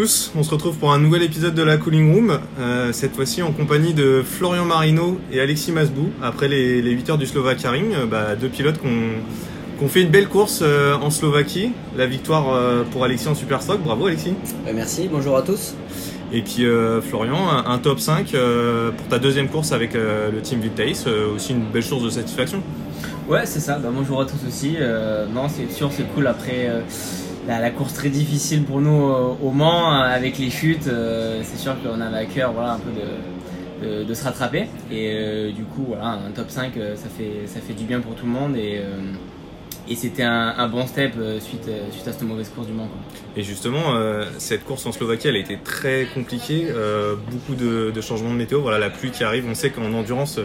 tous, on se retrouve pour un nouvel épisode de la Cooling Room, euh, cette fois-ci en compagnie de Florian Marino et Alexis Masbou, après les, 8 heures du Slovakia Ring, euh, bah, deux pilotes qui ont fait une belle course euh, en Slovaquie, la victoire pour Alexis en Superstock, bravo Alexis. merci, bonjour à tous. Et puis Florian, un, top 5 pour ta deuxième course avec le team Vitace, aussi une belle source de satisfaction. Ouais, c'est ça, bah, bonjour à tous aussi. non, c'est sûr, c'est cool après la, course très difficile pour nous au, Mans euh, avec les chutes. Euh, c'est sûr qu'on avait à cœur un peu de, se rattraper. Et euh, du coup, voilà, un top 5, ça fait, du bien pour tout le monde. Et, c'était un, bon step suite, à cette mauvaise course du Mans. Et justement, cette course en Slovaquie, elle a été très compliquée. beaucoup de, changements de météo. La pluie qui arrive. On sait qu'en endurance,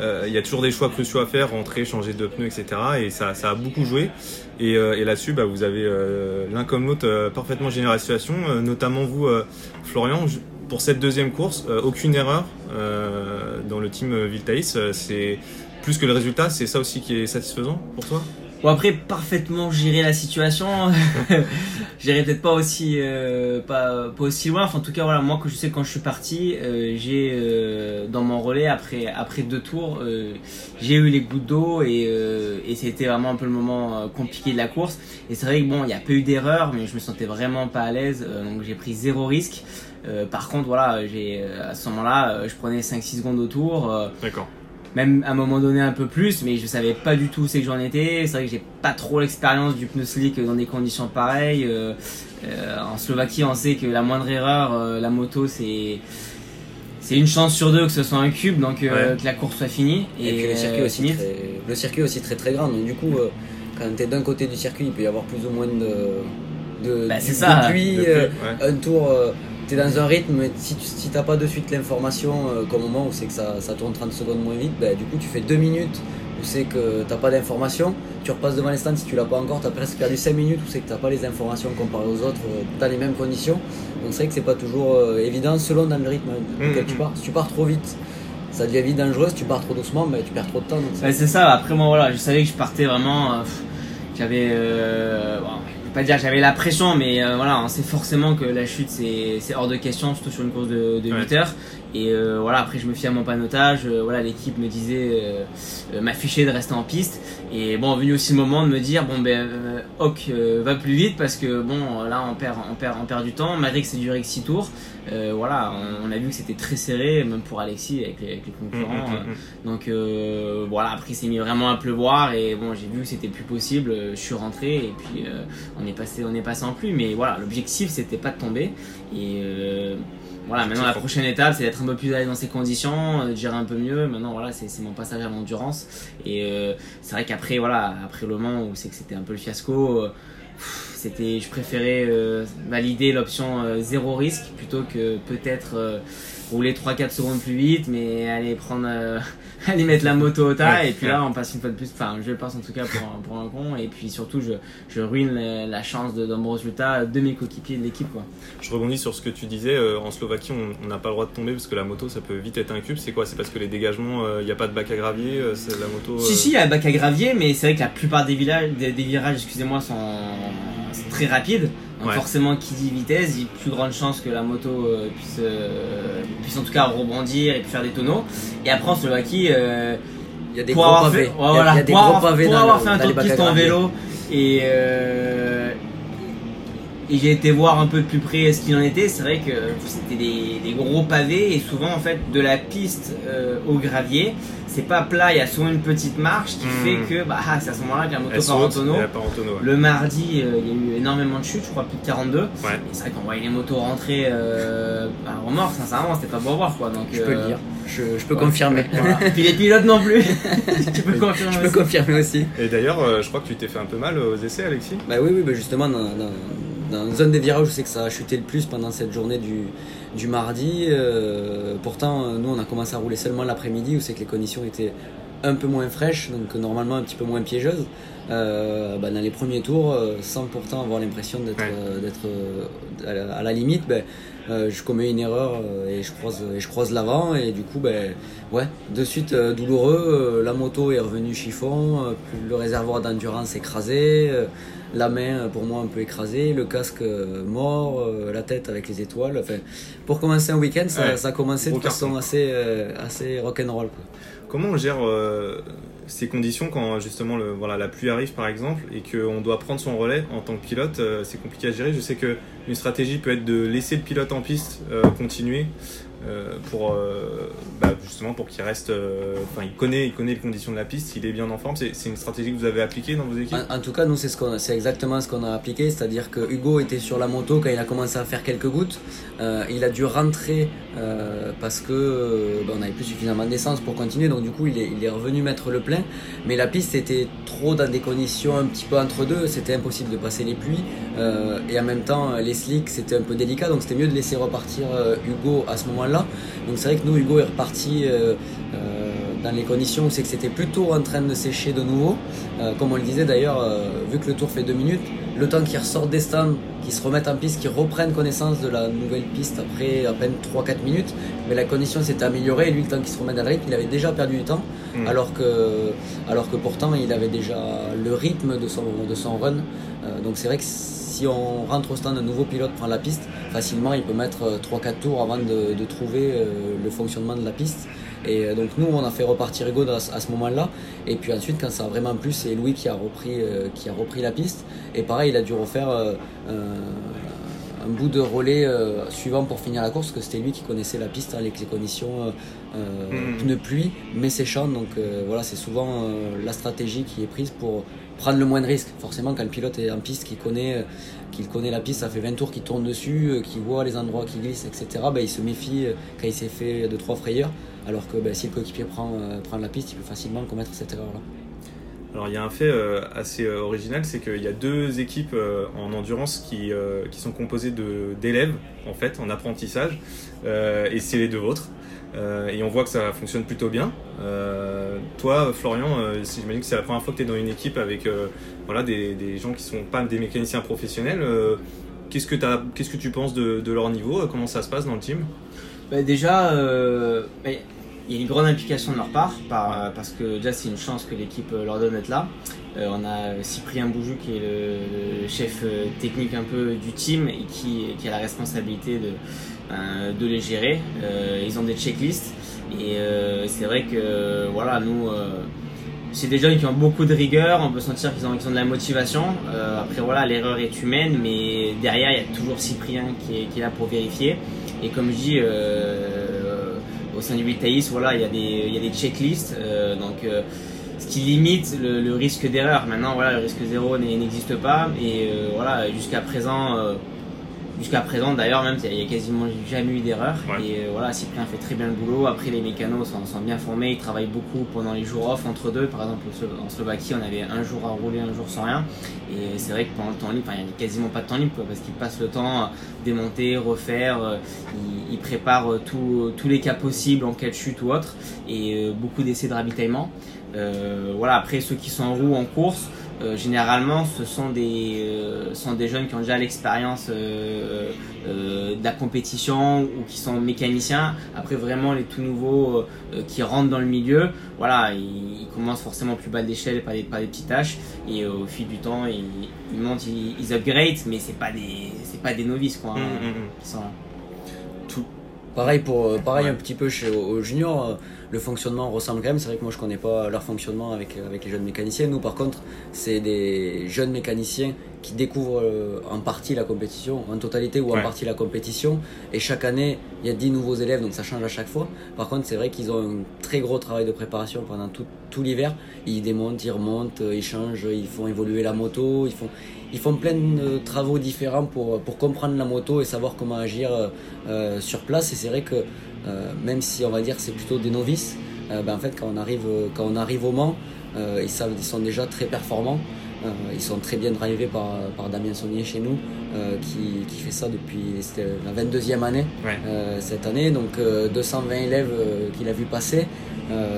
il y a toujours des choix cruciaux à faire, rentrer, changer de pneus, etc. Et ça, ça a beaucoup joué. Et, euh, là-dessus, bah, vous avez euh, l'un comme l'autre euh, parfaitement géré la situation, notamment vous, Florian. Pour cette deuxième course, aucune erreur dans le team Viltaïs. c'est plus que le résultat, c'est ça aussi qui est satisfaisant pour toi? Bon après parfaitement gérer la situation, j'irai peut-être pas aussi euh, pas, pas aussi loin. Enfin, en tout cas voilà moi que je sais quand je suis parti, euh, j'ai euh, dans mon relais après après deux tours, j'ai eu les gouttes d'eau et, c'était vraiment un peu le moment compliqué de la course. Et c'est vrai que bon il n'y a pas eu d'erreur, mais je me sentais vraiment pas à l'aise, donc j'ai pris zéro risque. par contre voilà j'ai à ce moment-là je prenais 5-6 secondes au tour. D'accord même à un moment donné un peu plus, mais je savais pas du tout où c'est que j'en étais. C'est vrai que j'ai pas trop l'expérience du pneu slick dans des conditions pareilles. Euh, euh, en Slovaquie, on sait que la moindre erreur, euh, la moto, c'est c'est une chance sur deux que ce soit un cube, donc que la course soit finie. Et, puis le circuit aussi, très, le circuit aussi très très grand. Donc du coup, quand tu es d'un côté du circuit, il peut y avoir plus ou moins de de, bah, ça, pluie, un tour tu es dans un rythme, mais si tu n'as pas de suite l'information, euh, comme au moment où c'est que ça, ça, tourne 30 secondes moins vite, ben, du coup tu fais 2 minutes où c'est que tu n'as pas d'information, tu repasses devant les stands, si tu l'as pas encore, tu as presque perdu 5 minutes où c'est que tu n'as pas les informations comparé aux autres euh, dans les mêmes conditions. Donc c'est vrai que c'est pas toujours euh, évident selon dans le rythme auquel tu mmh. pars. Si tu pars trop vite, ça devient vite dangereux, si tu pars trop doucement, ben, tu perds trop de temps. c'est ça, après moi voilà, je savais que je partais vraiment. J'avais pas dire j'avais la pression, mais euh, voilà, on sait forcément que la chute c'est hors de question, surtout sur une course de, de 8 heures. Et euh, voilà, après je me fie à mon panotage. Euh, voilà, l'équipe me disait, m'affichait de rester en piste. Et bon, venu aussi le moment de me dire, bon ben, Hawk va plus vite parce que bon, là on perd, on perd, on perd du temps. Malgré que c'est duré que 6 tours, voilà, on, a vu que c'était très serré, même pour Alexis avec les, concurrents. Mm, mm, mm, donc voilà, après il s'est mis vraiment à pleuvoir et bon, j'ai vu que c'était plus possible. Je suis rentré et puis on est passé, on est passé en pluie. Mais voilà, l'objectif c'était pas de tomber et voilà, maintenant la prochaine étape, c'est d'être un peu plus à dans ces conditions, euh, de gérer un peu mieux. Maintenant, voilà, c'est mon passage à l'endurance. Et euh, c'est vrai qu'après, voilà, après le moment où c'est que c'était un peu le fiasco, euh, c'était, je préférais valider l'option zéro risque plutôt que peut-être rouler 3-4 secondes plus vite, mais aller prendre, euh, aller mettre la moto au tas, et puis là on passe une fois de plus, enfin je passe en tout cas pour un, pour un con, et puis surtout je, je ruine la, chance d'un bon résultat de mes coéquipiers de l'équipe. Quoi. Je rebondis sur ce que tu disais, euh, en Slovaquie on n'a pas le droit de tomber parce que la moto ça peut vite être un cube, c'est quoi? C'est parce que les dégagements, il euh, n'y a pas de bac à gravier, c'est la moto Si, si, il y a un bac à gravier, mais c'est vrai que la plupart des, villages, des, des virages, excusez-moi, sont très rapides. Donc forcément, qui dit vitesse, dit plus grande chance que la moto euh, puisse, euh, puisse en tout cas rebondir et puis faire des tonneaux. Et après en Slovaquie, euh, il y a des gros pavés. Fait, il y a, des gros pavés pour avoir fait un tour de piste en vélo et et j'ai été voir un peu de plus près ce qu'il en était. C'est vrai que c'était des, des, gros pavés et souvent en fait de la piste au gravier c'est pas plat, il y a souvent une petite marche qui fait hmm. que bah, ah, c'est à ce moment-là que la moto part en tonneau. Le mardi, euh, il y a eu énormément de chutes, je crois plus de 42. Ouais. Et c'est vrai qu'on voyait les motos rentrer euh, en mort, sincèrement, c'était pas beau à voir. Quoi. Donc, je peux le euh, dire, je, peux confirmer. Puis les pilotes non plus. tu peux confirmer je peux confirmer aussi. Et d'ailleurs, je crois que tu t'es fait un peu mal aux essais, Alexis? Bah oui, oui bah justement, dans, dans, la zone des virages, je sais que ça a chuté le plus pendant cette journée du mardi. Euh, pourtant, nous, on a commencé à rouler seulement l'après-midi où c'est que les conditions étaient un peu moins fraîches, donc normalement un petit peu moins piégeuses. Euh, bah, dans les premiers tours, euh, sans pourtant avoir l'impression d'être à, la limite, ben, je commets une erreur et je croise, et je croise l'avant et du coup, ben, ouais, de suite douloureux. la moto est revenue chiffon, le réservoir d'endurance écrasé la main pour moi un peu écrasée, le casque mort, la tête avec les étoiles. Enfin, pour commencer un week-end, ça, ça, a commencé de façon assez, assez rock'n'roll. Comment on gère ces conditions quand justement le, voilà, la pluie arrive par exemple et qu'on doit prendre son relais en tant que pilote, euh, c'est compliqué à gérer. Je sais qu'une stratégie peut être de laisser le pilote en piste euh, continuer euh, pour bah, justement pour qu'il reste. Enfin, il connaît, il connaît les conditions de la piste, il est bien en forme. C'est une stratégie que vous avez appliquée dans vos équipes? En, tout cas, nous c'est ce exactement ce qu'on a appliqué, c'est-à-dire que Hugo était sur la moto quand il a commencé à faire quelques gouttes. il a dû rentrer parce que bah, on n'avait plus suffisamment d'essence pour continuer, donc du coup il est, il est revenu mettre le plein. Mais la piste était trop dans des conditions un petit peu entre deux, c'était impossible de passer les pluies et en même temps les slicks c'était un peu délicat, donc c'était mieux de laisser repartir Hugo à ce moment-là. Donc c'est vrai que nous, Hugo est reparti euh, euh, dans les conditions où c'est que c'était plutôt en train de sécher de nouveau. Euh, comme on le disait d'ailleurs, vu que le tour fait deux minutes, le temps qu'il ressorte des stands, qu'il se remette en piste, qu'il reprenne connaissance de la nouvelle piste après à peine 3-4 minutes, mais la condition s'est améliorée et lui, le temps qu'il se remette dans le rythme, il avait déjà perdu du temps, mmh. alors, que, alors que pourtant il avait déjà le rythme de son, de son run. donc c'est vrai que si on rentre au stand, un nouveau pilote prend la piste, facilement il peut mettre 3-4 euh, tours avant de, trouver euh, le fonctionnement de la piste. Et euh, donc nous on a fait repartir Hugo à, ce moment-là. Et puis ensuite quand ça a vraiment plu c'est Louis qui a repris, qui a repris la piste. Et pareil il a dû refaire un bout de relais suivant pour finir la course, parce que c'était lui qui connaissait la piste avec les conditions euh, pneus pluie, mais séchant. Donc voilà, c'est souvent la stratégie qui est prise pour prendre le moins de risques. Forcément, quand le pilote est en piste, qu'il connaît, euh, connaît la piste, ça fait 20 tours qu'il tourne dessus, euh, qu'il voit les endroits qui glissent, etc. Ben, il se méfie euh, quand il s'est fait de trois frayeurs. Alors que ben, si le coéquipier prend, prend la piste, il peut facilement commettre cette erreur-là. Alors il y a un fait assez original, c'est qu'il y a deux équipes en endurance qui, qui sont composées d'élèves en fait en apprentissage, et c'est les deux vôtres. Euh, et on voit que ça fonctionne plutôt bien. Euh, toi, Florian, euh, si j'imagine que c'est la première fois que tu es dans une équipe avec voilà, des, des, gens qui sont pas des mécaniciens professionnels, qu'est-ce, que qu'est-ce que tu penses de, de, leur niveau? Comment ça se passe dans le team? Bah, Déjà, bah, il y a une grande implication de leur part, par, parce que déjà c'est une chance que l'équipe leur donne d'être là. on a Cyprien Boujou qui est le, chef technique un peu du team et qui, a la responsabilité de euh, les gérer. Euh, ils ont des checklists et euh, c'est vrai que voilà, nous c'est des jeunes qui ont beaucoup de rigueur, on peut sentir qu'ils ont, de la motivation. après voilà, l'erreur est humaine, mais derrière il y a toujours Cyprien qui est, là pour vérifier. Et comme je dis, du 8 voilà, il y a des, il y a des checklists, donc ce qui limite le, risque d'erreur. Maintenant voilà, le risque zéro n'existe pas et voilà, jusqu'à présent Jusqu'à présent, d'ailleurs, même, il n'y a quasiment jamais eu d'erreur. Et euh, voilà, Cyprien fait très bien le boulot. Après, les mécanos sont, bien formés, ils travaillent beaucoup pendant les jours off entre deux. Par exemple, en Slovaquie, on avait un jour à rouler, un jour sans rien. Et c'est vrai que pendant le temps libre, il n'y a quasiment pas de temps libre, parce qu'ils passent le temps à démonter, refaire. Euh, ils, préparent euh, tous les cas possibles en cas de chute ou autre. Et beaucoup d'essais de ravitaillement. voilà, après, ceux qui sont en roue en course, euh, généralement, ce sont des, euh, sont des jeunes qui ont déjà l'expérience euh, de la compétition ou qui sont mécaniciens. Après, vraiment, les tout nouveaux qui rentrent dans le milieu, voilà, ils, commencent forcément plus bas de l'échelle par des, par des petites tâches et au fil du temps, ils, ils montent, ils, ils, upgrade, mais c'est pas des, c'est pas des novices quoi, hein, mmh, mmh, mmh. qui sont là. Tout. Pareil pour, pareil un petit peu chez aux juniors le fonctionnement ressemble quand même. C'est vrai que moi je connais pas leur fonctionnement avec, avec les jeunes mécaniciens. Nous par contre, c'est des jeunes mécaniciens qui découvrent euh, en partie la compétition, en totalité ou en partie la compétition. Et chaque année, il y a 10 nouveaux élèves, donc ça change à chaque fois. Par contre, c'est vrai qu'ils ont un très gros travail de préparation pendant tout, tout l'hiver. Ils démontent, ils remontent, ils changent, ils font évoluer la moto, ils font, ils font plein de travaux différents pour, pour comprendre la moto et savoir comment agir euh, sur place. Et c'est vrai que euh, même si on va dire c'est plutôt des novices, ben, en fait quand on arrive, quand on arrive au Mans, ils, savent, ils sont déjà très performants. Ils sont très bien drivés par, par Damien Saunier chez nous, qui, qui, fait ça depuis la 22e année cette année. Donc 220 élèves qu'il a vu passer.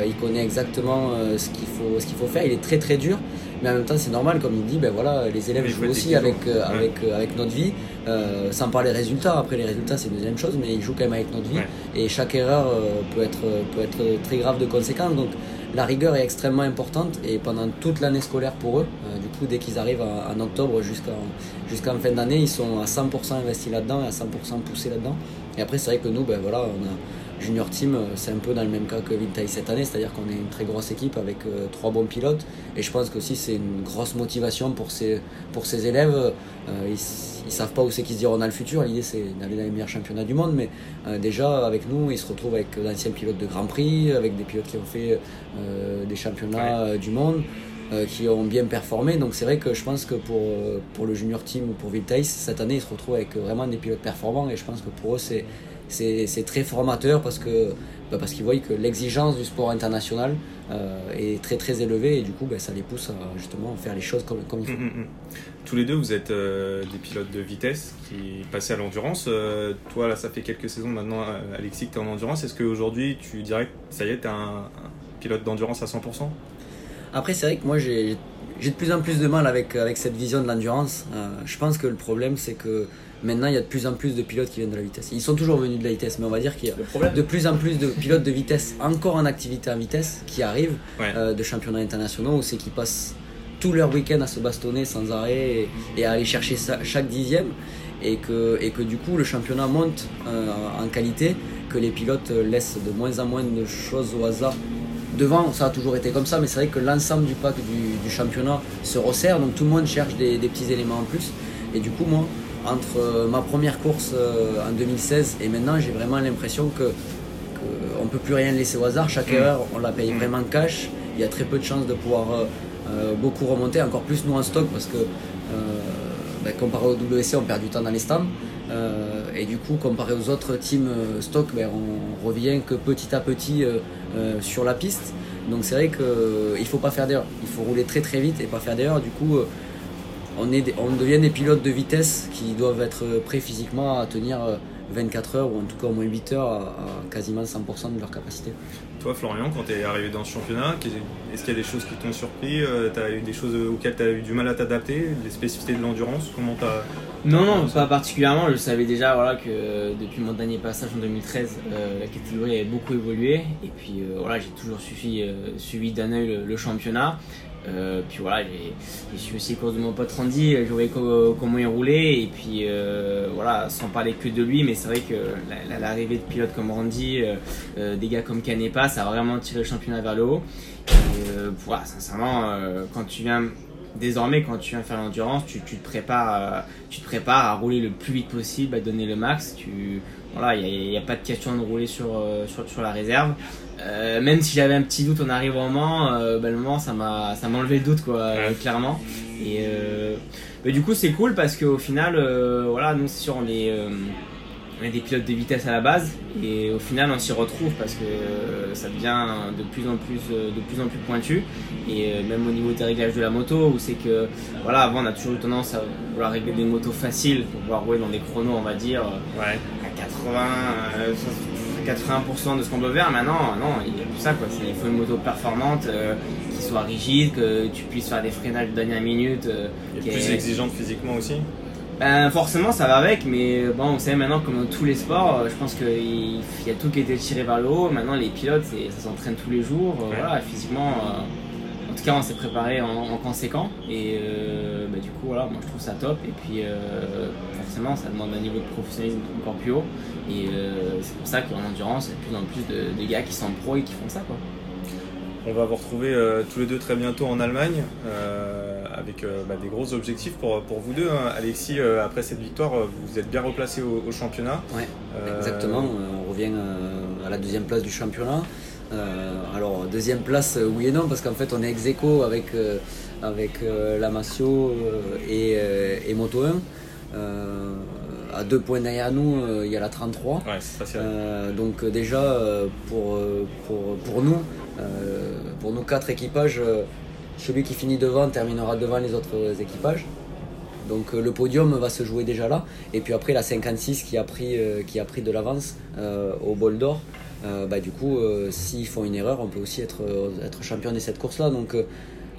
il connaît exactement ce qu'il faut, ce qu'il faut faire. Il est très très dur. Mais en même temps, c'est normal, comme il dit, ben voilà, les élèves jouent aussi avec, euh, avec, euh, avec notre vie, euh, sans parler des résultats. Après, les résultats, c'est deuxième chose, mais ils jouent quand même avec notre vie. Et chaque erreur peut, être, peut être très grave de conséquences. Donc, la rigueur est extrêmement importante et pendant toute l'année scolaire pour eux, du coup, dès qu'ils arrivent en, octobre jusqu'en fin d'année, ils sont à 100% investis là-dedans et à 100% poussés là-dedans. Et après, c'est vrai que nous, ben voilà, on a Junior Team, euh, c'est un peu dans le même cas que Vintage cette année, c'est-à-dire qu'on est une très grosse équipe avec euh, trois bons pilotes. Et je pense que aussi c'est une grosse motivation pour ces, pour ces élèves. Euh, ils, ne savent pas où c'est qu'ils se diront dans le futur. L'idée c'est d'aller dans les meilleurs championnats du monde, mais déjà avec nous, ils se retrouvent avec d'anciens pilotes de Grand Prix, avec des pilotes qui ont fait des championnats du monde. qui ont bien performé. Donc c'est vrai que je pense que pour, pour le junior team ou pour Vintage, cette année, ils se retrouvent avec vraiment des pilotes performants et je pense que pour eux, c'est, c'est très formateur parce que bah, parce qu'ils voient que l'exigence du sport international euh, est très très élevée et du coup bah, ça les pousse à justement faire les choses comme, comme il faut. Mm, mm, mm. Tous les deux vous êtes euh, des pilotes de vitesse qui passaient à l'endurance. Euh, toi là ça fait quelques saisons maintenant Alexis que tu es en endurance. Est-ce qu'aujourd'hui tu dirais que ça y est tu es un, pilote d'endurance à 100% Après c'est vrai que moi j'ai de plus en plus de mal avec, avec cette vision de l'endurance. je pense que le problème c'est que Maintenant, il y a de plus en plus de pilotes qui viennent de la vitesse. Ils sont toujours venus de la vitesse, mais on va dire qu'il y a de plus en plus de pilotes de vitesse, encore en activité en vitesse, qui arrivent euh, de championnats internationaux où c'est qu'ils passent tout leur week-end à se bastonner sans arrêt et, à aller chercher chaque dixième. Et que, et que du coup, le championnat monte euh, en qualité, que les pilotes laissent de moins en moins de choses au hasard devant, ça a toujours été comme ça, mais c'est vrai que l'ensemble du pack du, championnat se resserre, donc tout le monde cherche des, des, petits éléments en plus. Et du coup, moi, entre euh, ma première course euh, en 2016 et maintenant, j'ai vraiment l'impression que, on ne peut plus rien laisser au hasard. Chaque mm. erreur, on la paye mm. vraiment cash. Il y a très peu de chances de pouvoir euh, beaucoup remonter, encore plus nous en stock parce que ben, comparé au WC, on perd du temps dans les stands. et du coup, comparé aux autres teams stock, ben, on revient que petit à petit sur la piste. Donc c'est vrai qu'il ne faut pas faire d'erreur. Il faut rouler très très vite et pas faire d'erreur. Du coup, on, est, on devient des pilotes de vitesse qui doivent être prêts physiquement à tenir 24 euh, heures ou en tout cas au moins 8 heures à, quasiment 100% de leur capacité. Toi Florian, quand tu es arrivé dans ce championnat, est-ce qu'il y a des choses qui t'ont surpris euh, Tu as eu des choses auxquelles tu as eu du mal à t'adapter Les spécificités de l'endurance Comment as... Non, non, pas particulièrement. Je savais déjà voilà, que depuis mon dernier passage en 2013, euh, la catégorie avait beaucoup évolué. Et puis voilà, j'ai toujours suivi, suivi d'un œil le championnat. Euh, puis voilà, j'ai suivi aussi les de mon pote Randy, je voyais comment il roulait, et puis euh, voilà, sans parler que de lui, mais c'est vrai que l'arrivée de pilotes comme Randy, euh, des gars comme Canepa, ça a vraiment tiré le championnat vers le haut. Et, voilà, sincèrement, quand tu viens désormais, quand tu viens faire l'endurance, tu, te prépares, tu te prépares à rouler le plus vite possible, à donner le max. Tu, voilà, il n'y a, pas de question de rouler sur, sur, sur la réserve. Euh, même si j'avais un petit doute en arrivant au Mans, euh, bah, le Mans ça m'a ça m'a enlevé le doute quoi, clairement. Et euh, bah, du coup c'est cool parce qu'au final, voilà, nous c'est sûr on est, on est des pilotes de vitesse à la base et au final on s'y retrouve parce que ça devient de plus en plus de plus en plus pointu et même au niveau des réglages de la moto où c'est que voilà avant on a toujours eu tendance à vouloir régler des motos faciles pour pouvoir rouler dans des chronos on va dire à 80 80% de ce qu'on peut faire. Maintenant, non, il n'y a plus ça. Quoi. Il faut une moto performante, euh, qui soit rigide, que tu puisses faire des freinages de dernière minute. Euh, qui est plus exigeante physiquement aussi ben, forcément, ça va avec, mais bon, vous savez maintenant, comme dans tous les sports, euh, je pense qu'il y a tout qui a été tiré vers le haut. Maintenant, les pilotes, ça s'entraîne tous les jours. Voilà, physiquement, en tout cas, on s'est préparé en, conséquent. Et ben, du coup, voilà, moi je trouve ça top. Et puis, forcément, ça demande un niveau de professionnalisme encore plus haut. Et euh, c'est pour ça qu'en endurance, il y a de plus en plus de, gars qui sont pro et qui font ça. Quoi. On va vous retrouver euh, tous les deux très bientôt en Allemagne euh, avec bah, des gros objectifs pour, pour vous deux. Hein. Alexis, après cette victoire, vous êtes bien replacé au, championnat. Oui, exactement. On revient à la deuxième place du championnat. alors, deuxième place, oui et non, parce qu'en fait, on est ex aequo avec, avec la Massio et, et Moto 1 à deux points derrière nous, euh, il y a la 33. Euh, donc euh, déjà, pour, pour, pour, nous, pour nos quatre équipages, celui qui finit devant terminera devant les autres équipages. Donc le podium va se jouer déjà là. Et puis après la 56 qui a pris, qui a pris de l'avance au bol d'or, bah, du coup s'ils font une erreur on peut aussi être, être champion de cette course là. Donc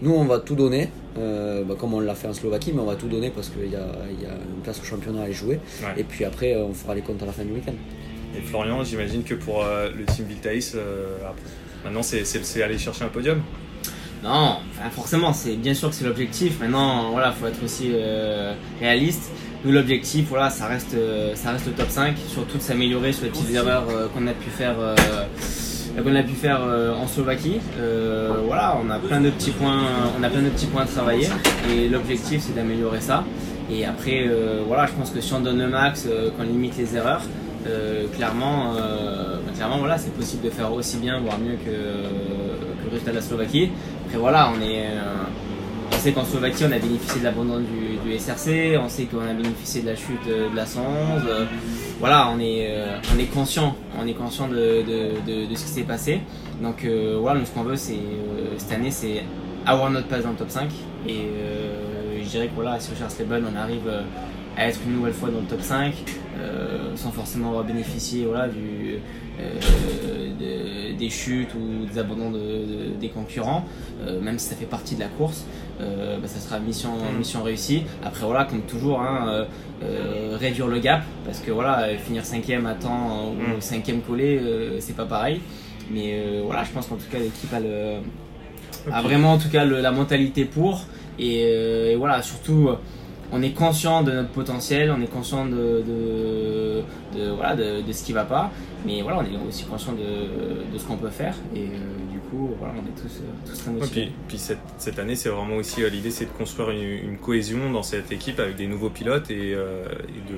nous, on va tout donner, euh, bah, comme on l'a fait en Slovaquie, mais on va tout donner parce qu'il y, y a, une place au championnat à jouer. Et puis après, on fera les comptes à la fin du week-end. Et Florian, j'imagine que pour euh, le team Viltaïs, euh, maintenant, c'est aller chercher un podium Non, forcément, c'est bien sûr que c'est l'objectif. Maintenant, voilà, faut être aussi réaliste. Nous, l'objectif, voilà, ça reste, ça reste le top 5, surtout de s'améliorer sur les petites erreurs qu'on a pu faire qu'on a pu faire euh, en Slovaquie. Euh, voilà, on a plein de petits points, on a plein de petits points à travailler et l'objectif c'est d'améliorer ça. Et après, euh, voilà, je pense que si on donne le max, qu'on limite les erreurs, clairement, bah, clairement, voilà, c'est possible de faire aussi bien, voire mieux que, que le résultat de la Slovaquie. Après, voilà, on est on sait qu'en Slovaquie, on a bénéficié de l'abandon du, SRC, on sait qu'on a bénéficié de la chute de la 111. voilà, on est, euh, on est conscient, on est conscient de, de, de, ce qui s'est passé. Donc euh, voilà, nous ce qu'on veut, c'est euh, cette année, c'est avoir notre place dans le top 5. Et je dirais que voilà, si on cherche les on arrive à être une nouvelle fois dans le top 5, sans forcément avoir bénéficié voilà, du, des chutes ou des abandons des concurrents, même si ça fait partie de la course. Euh, bah, ça sera mission, mm. mission réussie. Après, voilà, comme toujours, hein, euh, euh, réduire le gap, parce que voilà, finir cinquième à temps ou mm. cinquième collé, c'est pas pareil. Mais voilà, je pense qu'en tout cas, l'équipe a, le, a vraiment en tout cas la mentalité pour. Et, voilà, surtout, on est conscient de notre potentiel, on est conscient de, de, voilà, de, ce qui va pas. Mais voilà, on est aussi conscient de, ce qu'on peut faire. Et, voilà, on est tous, euh, tous très motivés. puis, cette, cette, année, c'est vraiment aussi euh, l'idée, c'est de construire une, cohésion dans cette équipe avec des nouveaux pilotes et, euh, de,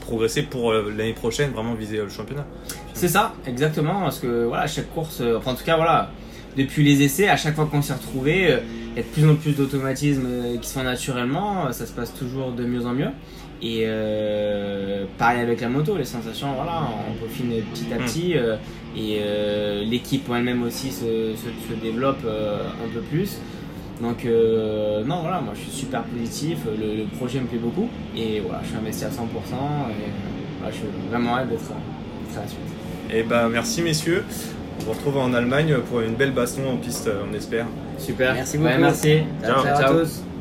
progresser pour l'année prochaine, vraiment viser le championnat. C'est ça, exactement, parce que voilà, chaque course, enfin en tout cas voilà, depuis les essais, à chaque fois qu'on s'est retrouvé, il y a de plus en plus d'automatismes qui se font naturellement, ça se passe toujours de mieux en mieux. Et euh, pareil avec la moto, les sensations, voilà, on peaufine petit à mm. petit. Euh, et euh, l'équipe elle-même aussi se, se, développe un peu plus. Donc non, voilà, moi je suis super positif, le, projet me plaît beaucoup. Et voilà, je suis investi à 100% et voilà, je suis vraiment hâte d'être à la suite. Eh ben merci messieurs. On vous retrouve en Allemagne pour une belle baston en piste, on espère. Super. Merci beaucoup. merci. ciao. ciao. à tous.